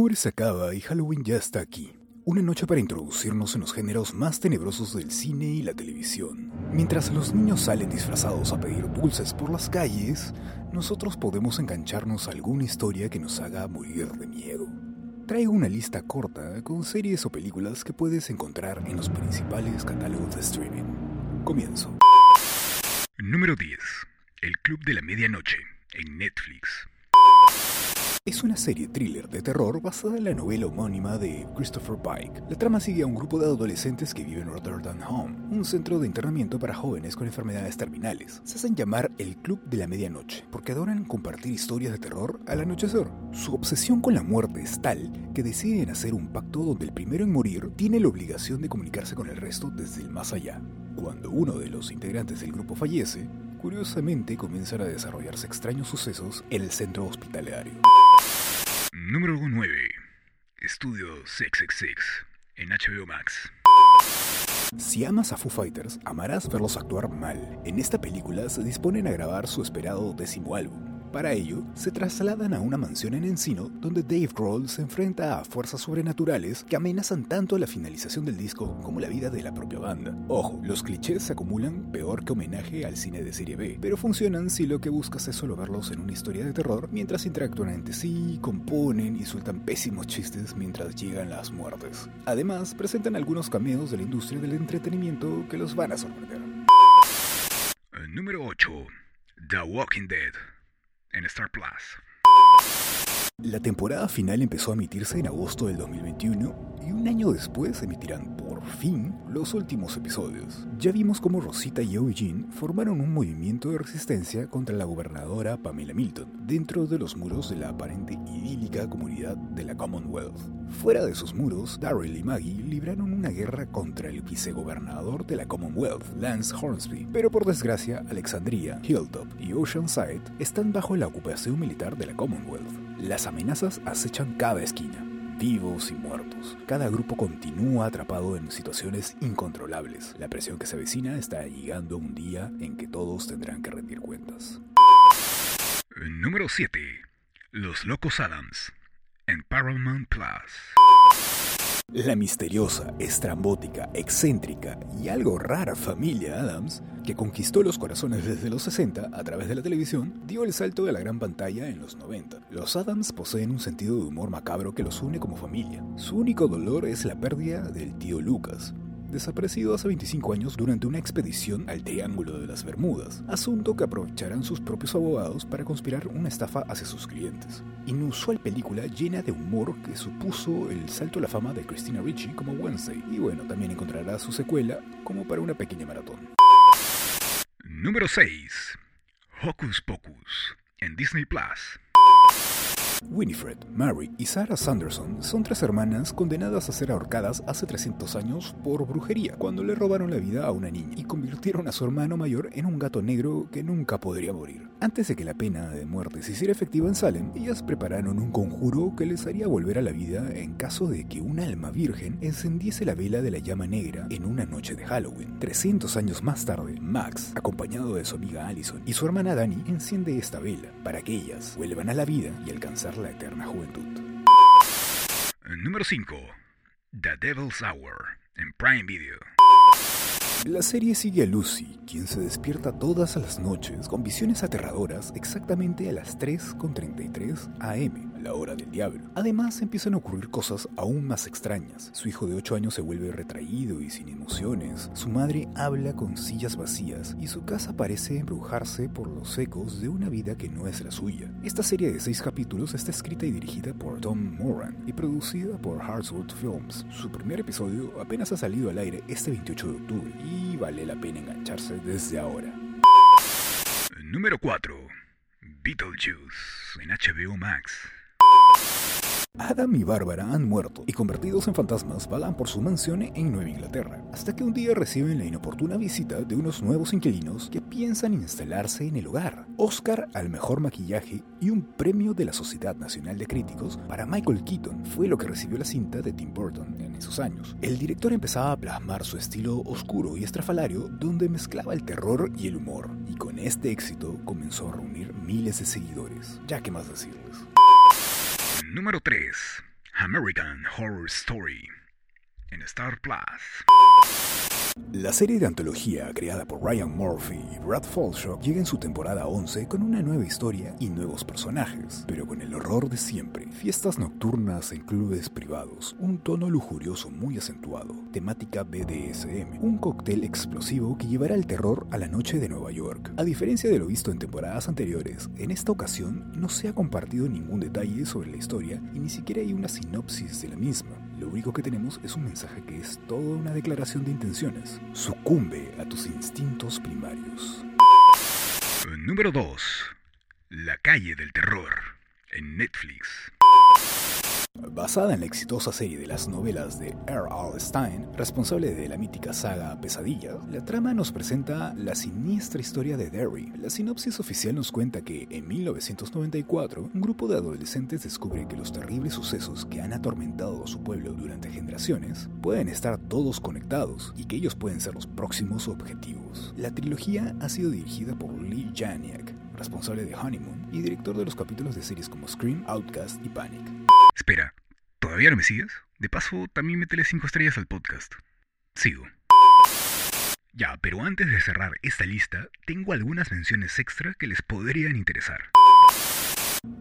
Octubre se acaba y Halloween ya está aquí. Una noche para introducirnos en los géneros más tenebrosos del cine y la televisión. Mientras los niños salen disfrazados a pedir dulces por las calles, nosotros podemos engancharnos a alguna historia que nos haga morir de miedo. Traigo una lista corta con series o películas que puedes encontrar en los principales catálogos de streaming. Comienzo. Número 10. El Club de la Medianoche, en Netflix. Es una serie thriller de terror basada en la novela homónima de Christopher Pike. La trama sigue a un grupo de adolescentes que viven en Rotterdam Home, un centro de internamiento para jóvenes con enfermedades terminales. Se hacen llamar el Club de la Medianoche porque adoran compartir historias de terror al anochecer. Su obsesión con la muerte es tal que deciden hacer un pacto donde el primero en morir tiene la obligación de comunicarse con el resto desde el más allá. Cuando uno de los integrantes del grupo fallece, curiosamente comienzan a desarrollarse extraños sucesos en el centro hospitalario. Número 9. Estudio 666, en HBO Max. Si amas a Foo Fighters, amarás verlos actuar mal. En esta película se disponen a grabar su esperado décimo álbum. Para ello, se trasladan a una mansión en Encino donde Dave Grohl se enfrenta a fuerzas sobrenaturales que amenazan tanto la finalización del disco como la vida de la propia banda. Ojo, los clichés se acumulan peor que homenaje al cine de serie B, pero funcionan si lo que buscas es solo verlos en una historia de terror mientras interactúan entre sí, componen y sueltan pésimos chistes mientras llegan las muertes. Además, presentan algunos cameos de la industria del entretenimiento que los van a sorprender. Número 8. The Walking Dead en Star Plus. La temporada final empezó a emitirse en agosto del 2021 y un año después emitirán por fin los últimos episodios. Ya vimos cómo Rosita y Eugene formaron un movimiento de resistencia contra la gobernadora Pamela Milton dentro de los muros de la aparente idílica comunidad de la Commonwealth. Fuera de sus muros, Daryl y Maggie libraron una guerra contra el vicegobernador de la Commonwealth, Lance Hornsby, pero por desgracia Alexandria, Hilltop y Oceanside están bajo la ocupación militar de la Commonwealth. Las amenazas acechan cada esquina, vivos y muertos. Cada grupo continúa atrapado en situaciones incontrolables. La presión que se avecina está llegando a un día en que todos tendrán que rendir cuentas. Número 7. Los Locos Adams en Paramount Plus. La misteriosa, estrambótica, excéntrica y algo rara familia Adams, que conquistó los corazones desde los 60 a través de la televisión, dio el salto de la gran pantalla en los 90. Los Adams poseen un sentido de humor macabro que los une como familia. Su único dolor es la pérdida del tío Lucas, desaparecido hace 25 años durante una expedición al Triángulo de las Bermudas, asunto que aprovecharán sus propios abogados para conspirar una estafa hacia sus clientes. Inusual película llena de humor que supuso el salto a la fama de Christina Ricci como Wednesday, y bueno, también encontrará su secuela como para una pequeña maratón. Número 6. Hocus Pocus en Disney Plus. Winifred, Mary y Sarah Sanderson son tres hermanas condenadas a ser ahorcadas hace 300 años por brujería, cuando le robaron la vida a una niña y convirtieron a su hermano mayor en un gato negro que nunca podría morir. Antes de que la pena de muerte se hiciera efectiva en Salem, ellas prepararon un conjuro que les haría volver a la vida en caso de que un alma virgen encendiese la vela de la llama negra en una noche de Halloween. 300 años más tarde, Max, acompañado de su amiga Allison y su hermana Dani, enciende esta vela para que ellas vuelvan a la vida y alcanzar la eterna juventud. Número 5. The Devil's Hour en Prime Video. La serie sigue a Lucy, quien se despierta todas las noches con visiones aterradoras exactamente a las 3.33 am, la hora del diablo. Además, empiezan a ocurrir cosas aún más extrañas. Su hijo de 8 años se vuelve retraído y sin emociones, su madre habla con sillas vacías y su casa parece embrujarse por los ecos de una vida que no es la suya. Esta serie de 6 capítulos está escrita y dirigida por Tom Moran y producida por Hartswood Films. Su primer episodio apenas ha salido al aire este 28 de octubre y vale la pena engancharse desde ahora. Número 4. Beetlejuice en HBO Max. Adam y Bárbara han muerto y convertidos en fantasmas vagan por su mansión en Nueva Inglaterra, hasta que un día reciben la inoportuna visita de unos nuevos inquilinos que piensan instalarse en el hogar. Oscar al mejor maquillaje y un premio de la Sociedad Nacional de Críticos para Michael Keaton fue lo que recibió la cinta de Tim Burton en esos años. El director empezaba a plasmar su estilo oscuro y estrafalario donde mezclaba el terror y el humor, y con este éxito comenzó a reunir miles de seguidores. Ya que más decirles. Número 3. American Horror Story en Star Plus. La serie de antología creada por Ryan Murphy y Brad Falchuk llega en su temporada 11 con una nueva historia y nuevos personajes, pero con el horror de siempre. Fiestas nocturnas en clubes privados, un tono lujurioso muy acentuado, temática BDSM, un cóctel explosivo que llevará el terror a la noche de Nueva York. A diferencia de lo visto en temporadas anteriores, en esta ocasión no se ha compartido ningún detalle sobre la historia y ni siquiera hay una sinopsis de la misma. Lo único que tenemos es un mensaje que es toda una declaración de intenciones. Sucumbe a tus instintos primarios. Número 2. La calle del terror en Netflix. Basada en la exitosa serie de las novelas de R.L. Stein, responsable de la mítica saga Pesadillas, la trama nos presenta la siniestra historia de Derry. La sinopsis oficial nos cuenta que, en 1994, un grupo de adolescentes descubre que los terribles sucesos que han atormentado a su pueblo durante generaciones pueden estar todos conectados y que ellos pueden ser los próximos objetivos. La trilogía ha sido dirigida por Lee Janiak, responsable de Honeymoon y director de los capítulos de series como Scream, Outcast y Panic. Espera, ¿todavía no me sigues? De paso, también métele 5 estrellas al podcast. Sigo. Ya, pero antes de cerrar esta lista, tengo algunas menciones extra que les podrían interesar.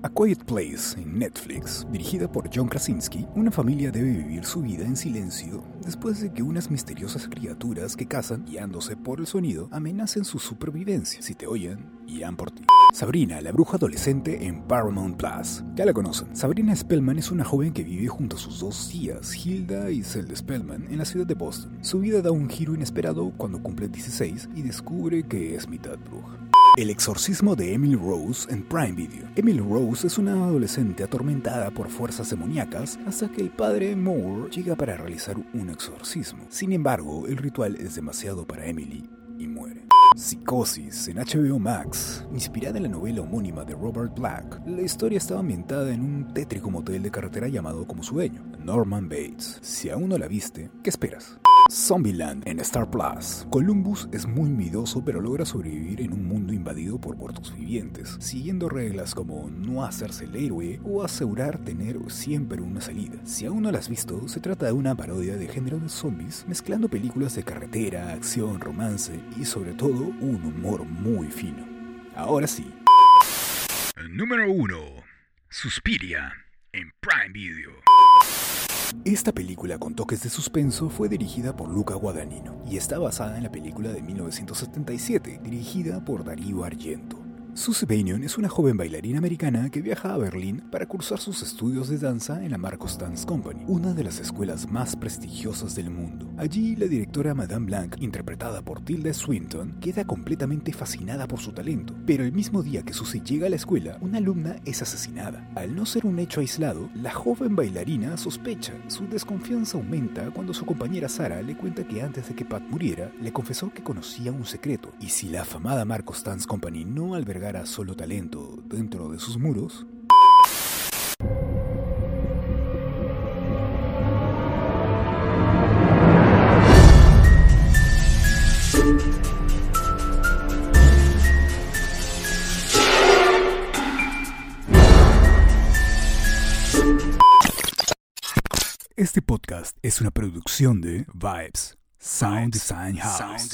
A Quiet Place en Netflix, dirigida por John Krasinski, una familia debe vivir su vida en silencio después de que unas misteriosas criaturas que cazan, guiándose por el sonido, amenacen su supervivencia. Si te oyen, irán por ti. Sabrina, la bruja adolescente en Paramount Plus. Ya la conocen. Sabrina Spellman es una joven que vive junto a sus dos tías, Hilda y Zelda Spellman, en la ciudad de Boston. Su vida da un giro inesperado cuando cumple 16 y descubre que es mitad bruja. El exorcismo de Emily Rose en Prime Video. Emily Rose es una adolescente atormentada por fuerzas demoníacas hasta que el padre Moore llega para realizar un exorcismo. Sin embargo, el ritual es demasiado para Emily y muere. Psicosis en HBO Max, inspirada en la novela homónima de Robert Black. La historia estaba ambientada en un tétrico motel de carretera llamado como su dueño, Norman Bates. Si aún no la viste, ¿qué esperas? Zombieland en Star Plus. Columbus es muy miedoso pero logra sobrevivir en un mundo invadido por muertos vivientes, siguiendo reglas como no hacerse el héroe o asegurar tener siempre una salida. Si aún no la has visto, se trata de una parodia de género de zombies, mezclando películas de carretera, acción, romance y sobre todo un humor muy fino. Ahora sí. Número 1. Suspiria en Prime Video. Esta película con toques de suspenso fue dirigida por Luca Guadagnino y está basada en la película de 1977, dirigida por Darío Argento. Susie Banion es una joven bailarina americana que viaja a Berlín para cursar sus estudios de danza en la Marcos Dance Company, una de las escuelas más prestigiosas del mundo. Allí, la directora Madame Blanc, interpretada por Tilda Swinton, queda completamente fascinada por su talento. Pero el mismo día que Susie llega a la escuela, una alumna es asesinada. Al no ser un hecho aislado, la joven bailarina sospecha. Su desconfianza aumenta cuando su compañera Sara le cuenta que antes de que Pat muriera, le confesó que conocía un secreto. Y si la afamada Marcos Dance Company no albergara solo talento dentro de sus muros, Este podcast es una producción de Vibes Sound Design House.